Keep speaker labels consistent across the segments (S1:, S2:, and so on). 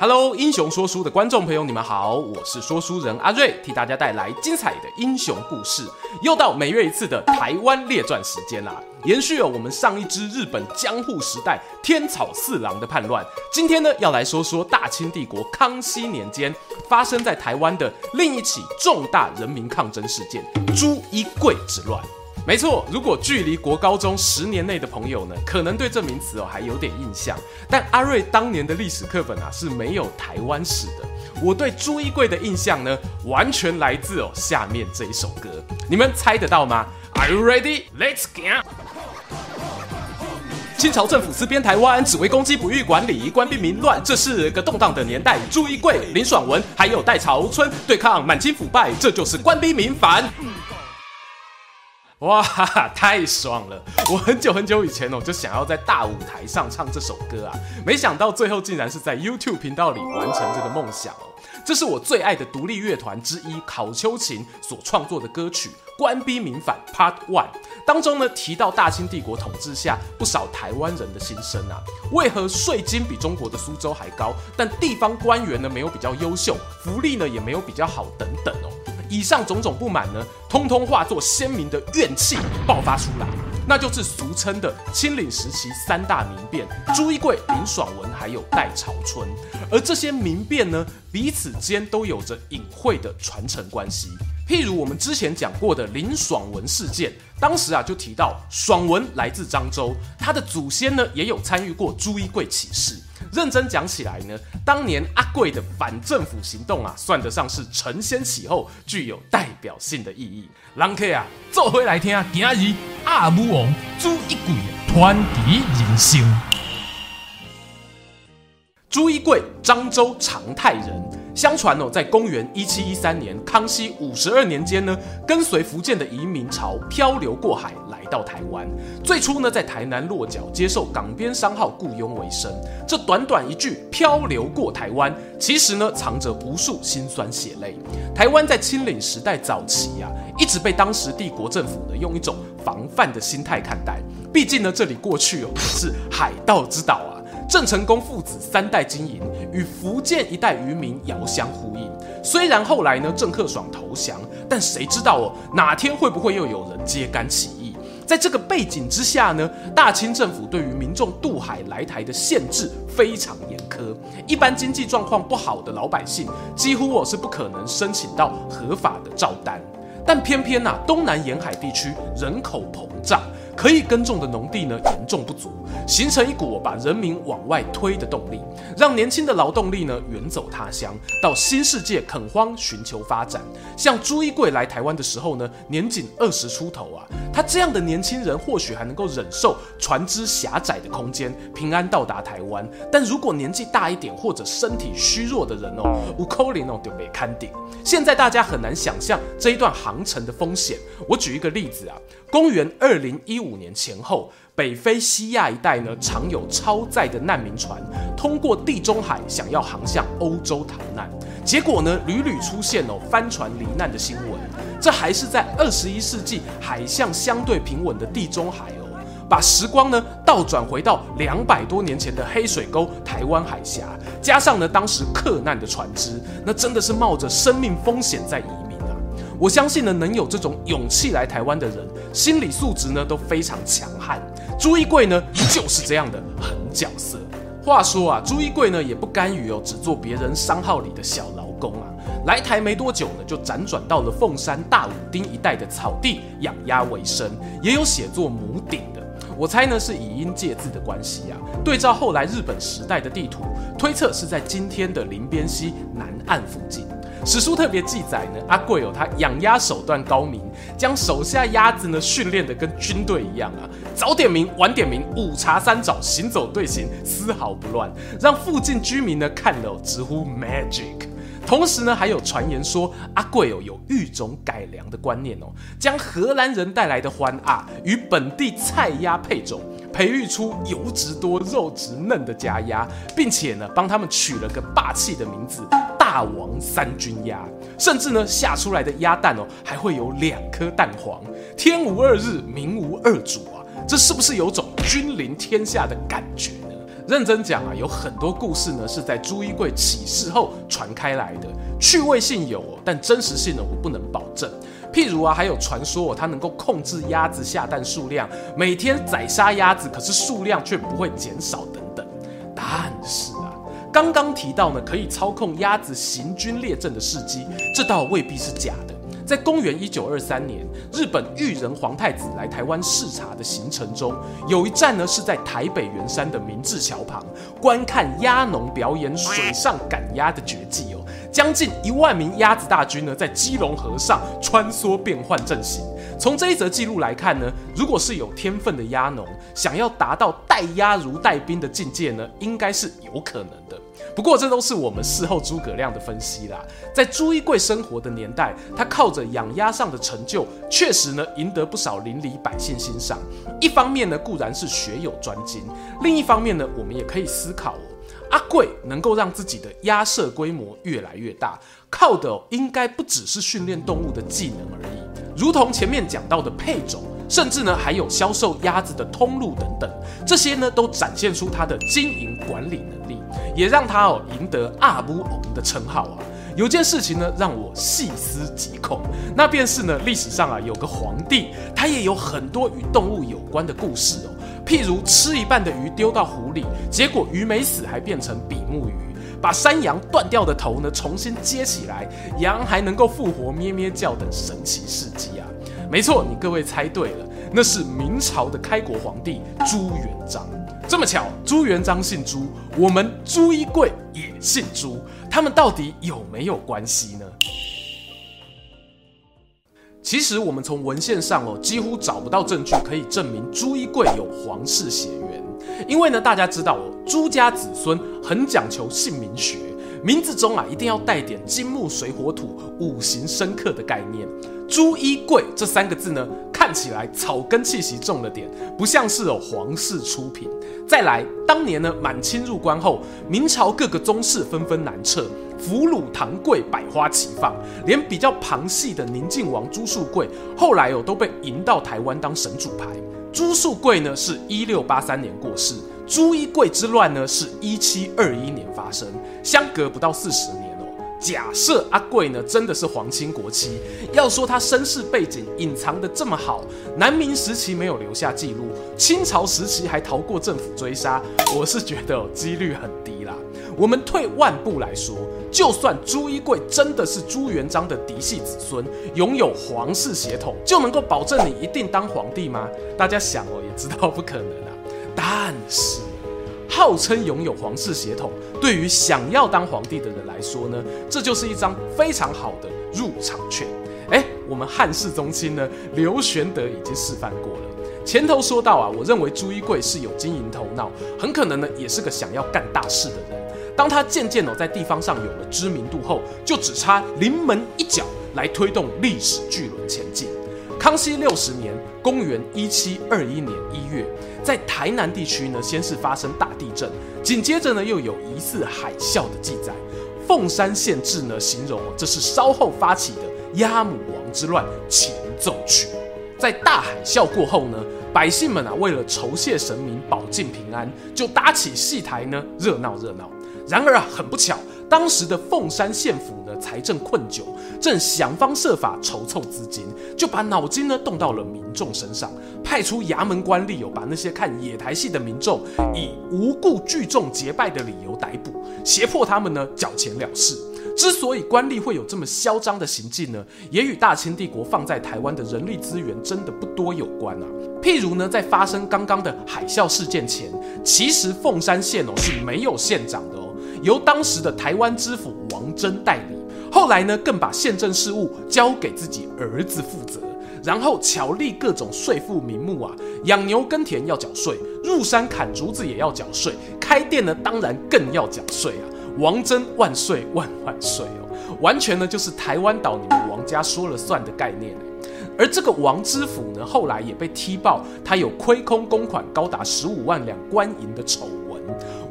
S1: Hello，英雄说书的观众朋友，你们好，我是说书人阿瑞，替大家带来精彩的英雄故事。又到每月一次的台湾列传时间啦，延续了我们上一支日本江户时代天草四郎的叛乱，今天呢要来说说大清帝国康熙年间发生在台湾的另一起重大人民抗争事件——朱一贵之乱。没错，如果距离国高中十年内的朋友呢，可能对这名词哦还有点印象。但阿瑞当年的历史课本啊是没有台湾史的。我对朱一贵的印象呢，完全来自哦下面这一首歌。你们猜得到吗？Are you ready? Let's go！清朝政府私编台湾，只为攻击不予管理，官兵民乱，这是个动荡的年代。朱一贵、林爽文还有戴潮春对抗满清腐败，这就是官逼民反。哇哈哈，太爽了！我很久很久以前哦，就想要在大舞台上唱这首歌啊，没想到最后竟然是在 YouTube 频道里完成这个梦想哦。这是我最爱的独立乐团之一考秋琴所创作的歌曲《官逼民反 Part One》当中呢，提到大清帝国统治下不少台湾人的心声啊，为何税金比中国的苏州还高，但地方官员呢没有比较优秀，福利呢也没有比较好等等哦。以上种种不满呢，通通化作鲜明的怨气爆发出来，那就是俗称的清领时期三大民变：朱一贵、林爽文还有戴潮春。而这些民变呢，彼此间都有着隐晦的传承关系。譬如我们之前讲过的林爽文事件，当时啊就提到爽文来自漳州，他的祖先呢也有参与过朱一贵起事。认真讲起来呢，当年阿贵的反政府行动啊，算得上是承先启后，具有代表性的意义。人客啊，坐回来听啊，今日阿武王朱一贵传奇人生。朱一贵，漳州长泰人。相传哦，在公元一七一三年，康熙五十二年间呢，跟随福建的移民潮漂流过海，来到台湾。最初呢，在台南落脚，接受港边商号雇佣为生。这短短一句“漂流过台湾”，其实呢，藏着无数辛酸血泪。台湾在清领时代早期、啊，一直被当时帝国政府呢，用一种防范的心态看待。毕竟呢，这里过去哦，是海盗之岛啊。郑成功父子三代经营，与福建一代渔民遥相呼应。虽然后来呢，郑克爽投降，但谁知道哦，哪天会不会又有人揭竿起义？在这个背景之下呢，大清政府对于民众渡海来台的限制非常严苛，一般经济状况不好的老百姓，几乎我是不可能申请到合法的照单。但偏偏呐、啊，东南沿海地区人口膨胀。可以耕种的农地呢，严重不足，形成一股把人民往外推的动力，让年轻的劳动力呢远走他乡，到新世界垦荒寻求发展。像朱一贵来台湾的时候呢，年仅二十出头啊，他这样的年轻人或许还能够忍受船只狭窄的空间，平安到达台湾。但如果年纪大一点或者身体虚弱的人哦，有可能哦就被看顶。现在大家很难想象这一段航程的风险。我举一个例子啊。公元二零一五年前后，北非西亚一带呢，常有超载的难民船通过地中海，想要航向欧洲逃难。结果呢，屡屡出现哦翻船罹难的新闻。这还是在二十一世纪海象相对平稳的地中海哦。把时光呢倒转回到两百多年前的黑水沟台湾海峡，加上呢当时克难的船只，那真的是冒着生命风险在移。我相信呢，能有这种勇气来台湾的人，心理素质呢都非常强悍。朱一贵呢就是这样的狠角色。话说啊，朱一贵呢也不甘于哦只做别人商号里的小劳工啊，来台没多久呢就辗转到了凤山大武町一带的草地养鸭为生，也有写作母鼎的。我猜呢是以音借字的关系啊，对照后来日本时代的地图，推测是在今天的林边溪南岸附近。史书特别记载呢，阿贵哦，他养鸭手段高明，将手下鸭子呢训练得跟军队一样啊，早点名晚点名，午茶三早，行走队形丝毫不乱，让附近居民呢看了直呼 magic。同时呢，还有传言说阿贵哦有育种改良的观念哦，将荷兰人带来的欢鸭与本地菜鸭配种。培育出油脂多、肉质嫩的家鸭，并且呢，帮他们取了个霸气的名字——大王三军鸭。甚至呢，下出来的鸭蛋哦，还会有两颗蛋黄。天无二日，民无二主啊！这是不是有种君临天下的感觉呢？认真讲啊，有很多故事呢，是在朱一贵起事后传开来的，趣味性有，但真实性呢，我不能保证。譬如啊，还有传说哦，他能够控制鸭子下蛋数量，每天宰杀鸭子，可是数量却不会减少等等。但是啊，刚刚提到呢，可以操控鸭子行军列阵的事迹，这倒未必是假的。在公元一九二三年，日本裕仁皇太子来台湾视察的行程中，有一站呢是在台北圆山的明治桥旁，观看鸭农表演水上赶鸭的绝技哦。将近一万名鸭子大军呢，在基隆河上穿梭变换阵型。从这一则记录来看呢，如果是有天分的鸭农，想要达到带鸭如带兵的境界呢，应该是有可能的。不过这都是我们事后诸葛亮的分析啦。在朱一贵生活的年代，他靠着养鸭上的成就，确实呢赢得不少邻里百姓欣赏。一方面呢固然是学有专精，另一方面呢我们也可以思考。阿贵能够让自己的鸭舍规模越来越大，靠的应该不只是训练动物的技能而已。如同前面讲到的配种，甚至呢还有销售鸭子的通路等等，这些呢都展现出他的经营管理能力，也让他哦赢得阿母王的称号啊。有件事情呢让我细思极恐，那便是呢历史上啊有个皇帝，他也有很多与动物有关的故事哦。譬如吃一半的鱼丢到湖里，结果鱼没死，还变成比目鱼；把山羊断掉的头呢重新接起来，羊还能够复活咩咩叫等神奇事迹啊！没错，你各位猜对了，那是明朝的开国皇帝朱元璋。这么巧，朱元璋姓朱，我们朱一贵也姓朱，他们到底有没有关系呢？其实我们从文献上哦，几乎找不到证据可以证明朱一贵有皇室血缘。因为呢，大家知道哦，朱家子孙很讲求姓名学，名字中啊一定要带点金木水火土五行生克的概念。朱一贵这三个字呢，看起来草根气息重了点，不像是有皇室出品。再来，当年呢满清入关后，明朝各个宗室纷纷南撤。俘虏唐贵百花齐放，连比较旁系的宁靖王朱树贵，后来哦都被迎到台湾当神主牌。朱树贵呢是一六八三年过世，朱一贵之乱呢是一七二一年发生，相隔不到四十年哦。假设阿贵呢真的是皇亲国戚，要说他身世背景隐藏得这么好，南明时期没有留下记录，清朝时期还逃过政府追杀，我是觉得哦几率很低啦。我们退万步来说，就算朱一贵真的是朱元璋的嫡系子孙，拥有皇室血统，就能够保证你一定当皇帝吗？大家想哦，也知道不可能啊。但是，号称拥有皇室血统，对于想要当皇帝的人来说呢，这就是一张非常好的入场券。诶，我们汉室宗亲呢，刘玄德已经示范过了。前头说到啊，我认为朱一贵是有经营头脑，很可能呢，也是个想要干大事的人。当他渐渐哦在地方上有了知名度后，就只差临门一脚来推动历史巨轮前进。康熙六十年（公元一七二一年一月），在台南地区呢，先是发生大地震，紧接着呢又有疑似海啸的记载。凤山县志呢形容哦，这是稍后发起的鸭母王之乱前奏曲。在大海啸过后呢，百姓们啊为了酬谢神明保境平安，就搭起戏台呢热闹热闹。然而啊，很不巧，当时的凤山县府呢财政困窘，正想方设法筹措资金，就把脑筋呢动到了民众身上，派出衙门官吏哦，把那些看野台戏的民众以无故聚众结拜的理由逮捕，胁迫他们呢缴钱了事。之所以官吏会有这么嚣张的行径呢，也与大清帝国放在台湾的人力资源真的不多有关啊。譬如呢，在发生刚刚的海啸事件前，其实凤山县哦是没有县长的哦。由当时的台湾知府王珍代理，后来呢，更把县政事务交给自己儿子负责，然后巧立各种税赋名目啊，养牛耕田要缴税，入山砍竹子也要缴税，开店呢当然更要缴税啊！王珍万岁万万岁哦，完全呢就是台湾岛你们王家说了算的概念。而这个王知府呢，后来也被踢爆他有亏空公款高达十五万两官银的丑。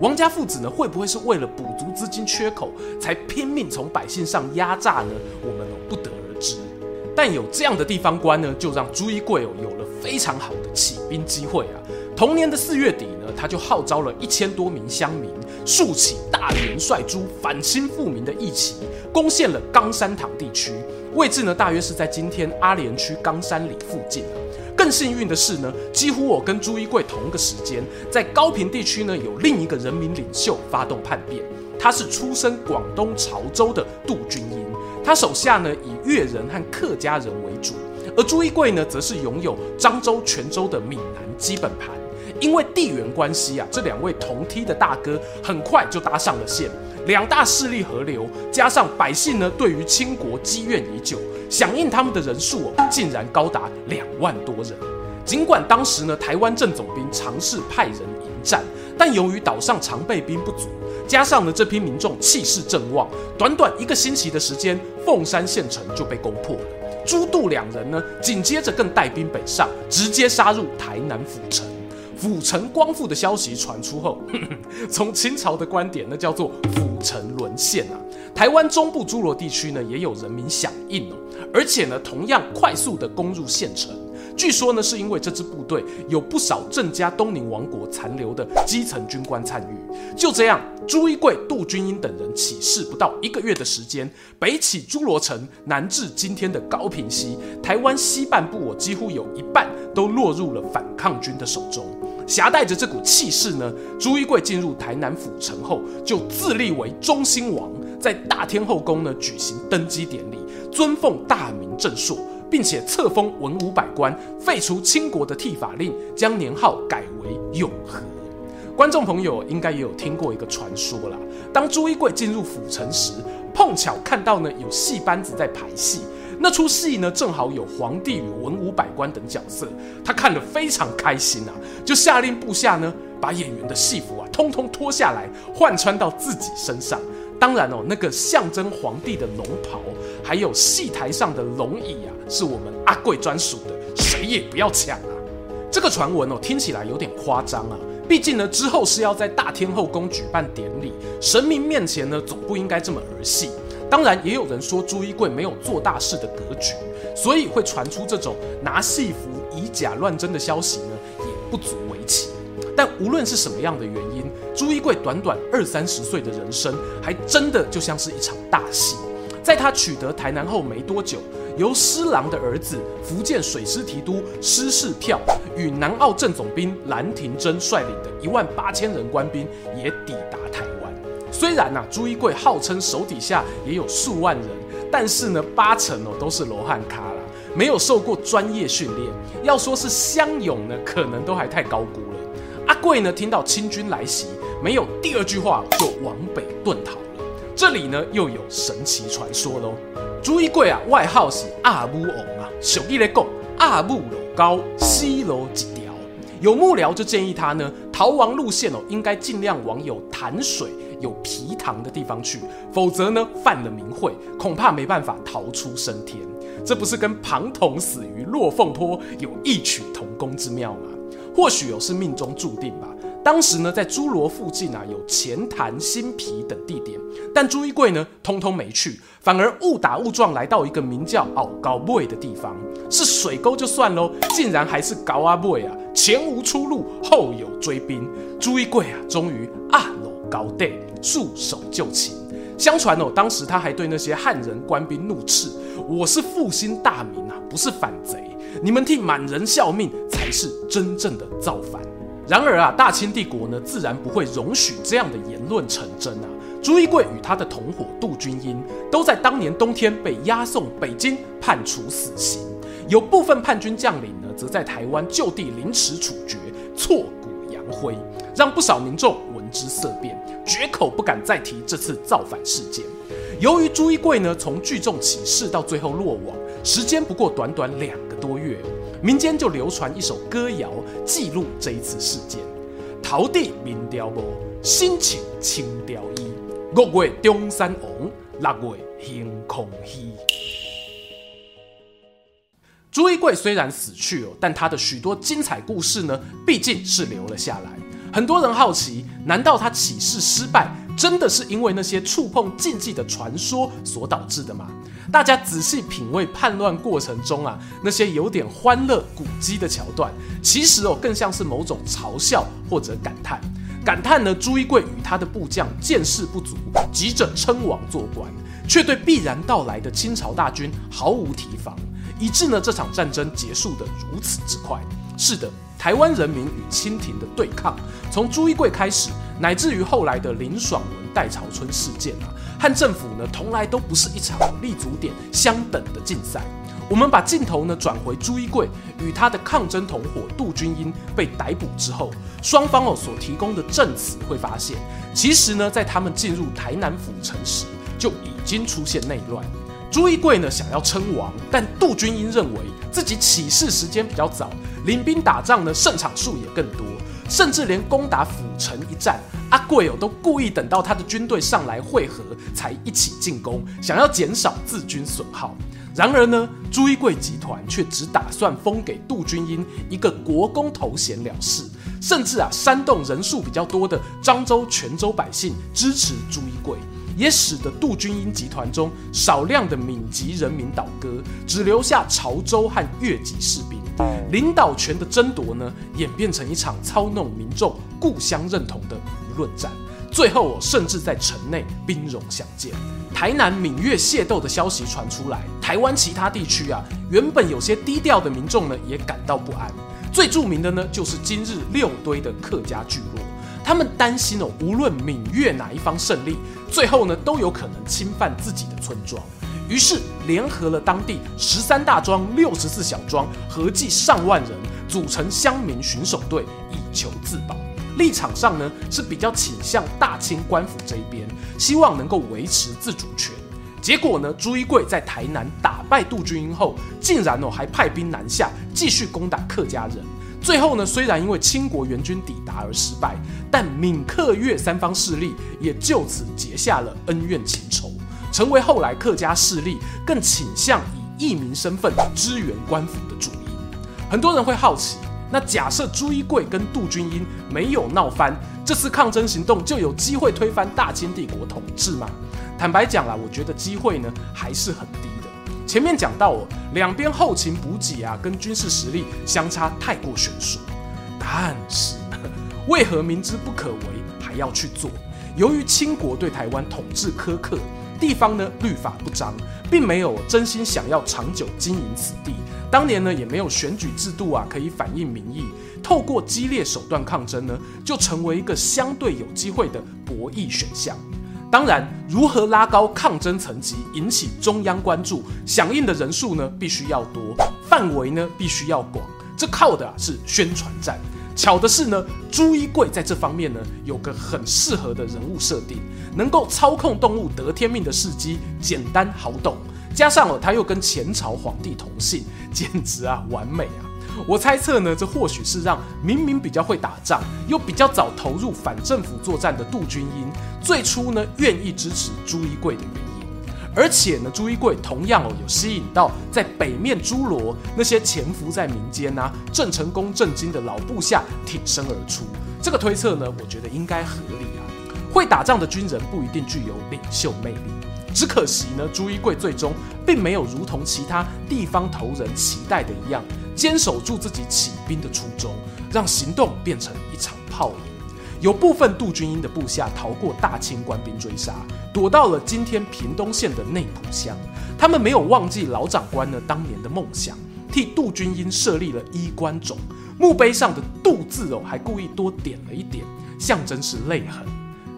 S1: 王家父子呢，会不会是为了补足资金缺口，才拼命从百姓上压榨呢？我们不得而知。但有这样的地方官呢，就让朱一贵哦有了非常好的起兵机会啊。同年的四月底呢，他就号召了一千多名乡民，竖起大元帅朱反清复明的义旗，攻陷了冈山堂地区。位置呢，大约是在今天阿联区冈山里附近。更幸运的是呢，几乎我跟朱一贵同个时间，在高平地区呢，有另一个人民领袖发动叛变。他是出身广东潮州的杜君英，他手下呢以粤人和客家人为主，而朱一贵呢，则是拥有漳州、泉州的闽南基本盘。因为地缘关系啊，这两位同梯的大哥很快就搭上了线。两大势力合流，加上百姓呢对于清国积怨已久，响应他们的人数哦，竟然高达两万多人。尽管当时呢台湾正总兵尝试派人迎战，但由于岛上常备兵不足，加上呢这批民众气势正旺，短短一个星期的时间，凤山县城就被攻破了。朱杜两人呢紧接着更带兵北上，直接杀入台南府城。府城光复的消息传出后，从清朝的观点，那叫做府城沦陷啊。台湾中部诸罗地区呢，也有人民响应哦，而且呢，同样快速的攻入县城。据说呢，是因为这支部队有不少郑家东宁王国残留的基层军官参与。就这样，朱一贵、杜君英等人起事不到一个月的时间，北起诸罗城，南至今天的高屏溪，台湾西半部我几乎有一半都落入了反抗军的手中。挟带着这股气势呢，朱一贵进入台南府城后，就自立为中兴王，在大天后宫呢举行登基典礼，尊奉大明正朔，并且册封文武百官，废除清国的剃发令，将年号改为永和。观众朋友应该也有听过一个传说啦，当朱一贵进入府城时，碰巧看到呢有戏班子在排戏。那出戏呢，正好有皇帝与文武百官等角色，他看得非常开心啊，就下令部下呢，把演员的戏服啊，通通脱下来换穿到自己身上。当然哦，那个象征皇帝的龙袍，还有戏台上的龙椅啊，是我们阿贵专属的，谁也不要抢啊。这个传闻哦，听起来有点夸张啊，毕竟呢，之后是要在大天后宫举办典礼，神明面前呢，总不应该这么儿戏。当然，也有人说朱一贵没有做大事的格局，所以会传出这种拿戏服以假乱真的消息呢，也不足为奇。但无论是什么样的原因，朱一贵短短二三十岁的人生，还真的就像是一场大戏。在他取得台南后没多久，由施琅的儿子福建水师提督施世票与南澳正总兵兰廷珍率领的一万八千人官兵也抵达台湾。虽然呐、朱一贵号称手底下也有数万人，但是呢，八成哦都是罗汉咖啦，没有受过专业训练。要说是乡勇呢，可能都还太高估了。阿贵呢，听到清军来袭，没有第二句话就往北遁逃了。这里呢，又有神奇传说喽。朱一贵啊，外号是阿母王啊，俗语来讲，阿母路高，西路一条。有幕僚就建议他呢，逃亡路线哦，应该尽量往有潭水。有皮塘的地方去，否则呢，犯了名讳，恐怕没办法逃出升天。这不是跟庞统死于落凤坡有异曲同工之妙吗？或许有是命中注定吧。当时呢，在侏罗附近啊，有钱潭、新皮等地点，但朱一贵呢，通通没去，反而误打误撞来到一个名叫奥高尾的地方，是水沟就算喽，竟然还是高阿尾啊！前无出路，后有追兵，朱一贵啊，终于啊高地束手就擒。相传哦，当时他还对那些汉人官兵怒斥：“我是复兴大明啊，不是反贼。你们替满人效命，才是真正的造反。”然而啊，大清帝国呢，自然不会容许这样的言论成真啊。朱一贵与他的同伙杜君英，都在当年冬天被押送北京，判处死刑。有部分叛军将领呢，则在台湾就地凌迟处决，挫骨扬灰，让不少民众。之色变，绝口不敢再提这次造反事件。由于朱一贵呢，从聚众起事到最后落网，时间不过短短两个多月，民间就流传一首歌谣记录这一次事件：头底面条无，身穿青雕衣，五月中山王，六月行空虚。朱一贵虽然死去哦，但他的许多精彩故事呢，毕竟是留了下来。很多人好奇，难道他起事失败，真的是因为那些触碰禁忌的传说所导致的吗？大家仔细品味叛乱过程中啊，那些有点欢乐古迹的桥段，其实哦，更像是某种嘲笑或者感叹。感叹呢，朱一贵与他的部将见识不足，急着称王做官，却对必然到来的清朝大军毫无提防，以致呢这场战争结束得如此之快。是的。台湾人民与清廷的对抗，从朱一贵开始，乃至于后来的林爽文、戴潮春事件啊，和政府呢，从来都不是一场立足点相等的竞赛。我们把镜头呢转回朱一贵与他的抗争同伙杜君英被逮捕之后，双方哦所提供的证词，会发现，其实呢，在他们进入台南府城时，就已经出现内乱。朱一贵呢想要称王，但杜君英认为自己起事时间比较早，领兵打仗呢胜场数也更多，甚至连攻打府城一战，阿贵哦都故意等到他的军队上来会合才一起进攻，想要减少自军损耗。然而呢，朱一贵集团却只打算封给杜君英一个国公头衔了事，甚至啊煽动人数比较多的漳州、泉州百姓支持朱一贵。也使得杜君英集团中少量的闽籍人民倒戈，只留下潮州和粤籍士兵。领导权的争夺呢，演变成一场操弄民众故乡认同的舆论战。最后，我甚至在城内兵戎相见。台南闽粤械斗的消息传出来，台湾其他地区啊，原本有些低调的民众呢，也感到不安。最著名的呢，就是今日六堆的客家聚落。他们担心哦，无论闽粤哪一方胜利，最后呢都有可能侵犯自己的村庄，于是联合了当地十三大庄、六十四小庄，合计上万人，组成乡民巡守队，以求自保。立场上呢是比较倾向大清官府这一边，希望能够维持自主权。结果呢，朱一贵在台南打败杜君英后，竟然哦还派兵南下，继续攻打客家人。最后呢，虽然因为清国援军抵达而失败，但闽客粤三方势力也就此结下了恩怨情仇，成为后来客家势力更倾向以义民身份支援官府的主因。很多人会好奇，那假设朱一贵跟杜君英没有闹翻，这次抗争行动就有机会推翻大清帝国统治吗？坦白讲啦，我觉得机会呢还是很低。前面讲到哦，两边后勤补给啊，跟军事实力相差太过悬殊。但是，为何明知不可为还要去做？由于清国对台湾统治苛刻，地方呢律法不彰，并没有真心想要长久经营此地。当年呢也没有选举制度啊，可以反映民意。透过激烈手段抗争呢，就成为一个相对有机会的博弈选项。当然，如何拉高抗争层级，引起中央关注，响应的人数呢，必须要多，范围呢，必须要广。这靠的啊是宣传战。巧的是呢，朱一贵在这方面呢，有个很适合的人物设定，能够操控动物得天命的事迹，简单好懂。加上了他又跟前朝皇帝同姓，简直啊完美啊！我猜测呢，这或许是让明明比较会打仗，又比较早投入反政府作战的杜君英，最初呢愿意支持朱一贵的原因。而且呢，朱一贵同样哦有吸引到在北面诸罗那些潜伏在民间啊郑成功、郑经的老部下挺身而出。这个推测呢，我觉得应该合理啊。会打仗的军人不一定具有领袖魅力，只可惜呢，朱一贵最终并没有如同其他地方头人期待的一样。坚守住自己起兵的初衷，让行动变成一场泡影。有部分杜君英的部下逃过大清官兵追杀，躲到了今天屏东县的内埔乡。他们没有忘记老长官呢当年的梦想，替杜君英设立了衣冠冢，墓碑上的“杜”字哦，还故意多点了一点，象征是泪痕。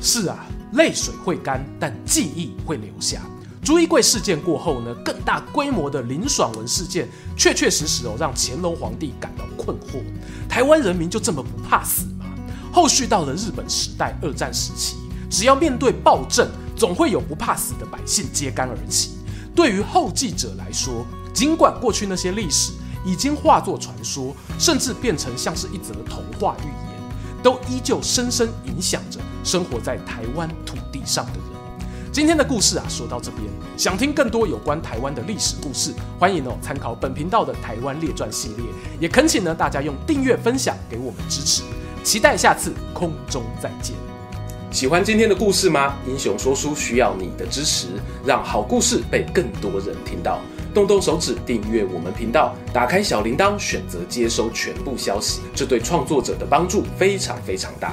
S1: 是啊，泪水会干，但记忆会留下。朱一贵事件过后呢，更大规模的林爽文事件，确确实实哦，让乾隆皇帝感到困惑。台湾人民就这么不怕死吗？后续到了日本时代、二战时期，只要面对暴政，总会有不怕死的百姓揭竿而起。对于后继者来说，尽管过去那些历史已经化作传说，甚至变成像是一则童话寓言，都依旧深深影响着生活在台湾土地上的。今天的故事啊，说到这边，想听更多有关台湾的历史故事，欢迎哦参考本频道的《台湾列传》系列，也恳请呢大家用订阅分享给我们支持，期待下次空中再见。喜欢今天的故事吗？英雄说书需要你的支持，让好故事被更多人听到。动动手指订阅我们频道，打开小铃铛，选择接收全部消息，这对创作者的帮助非常非常大。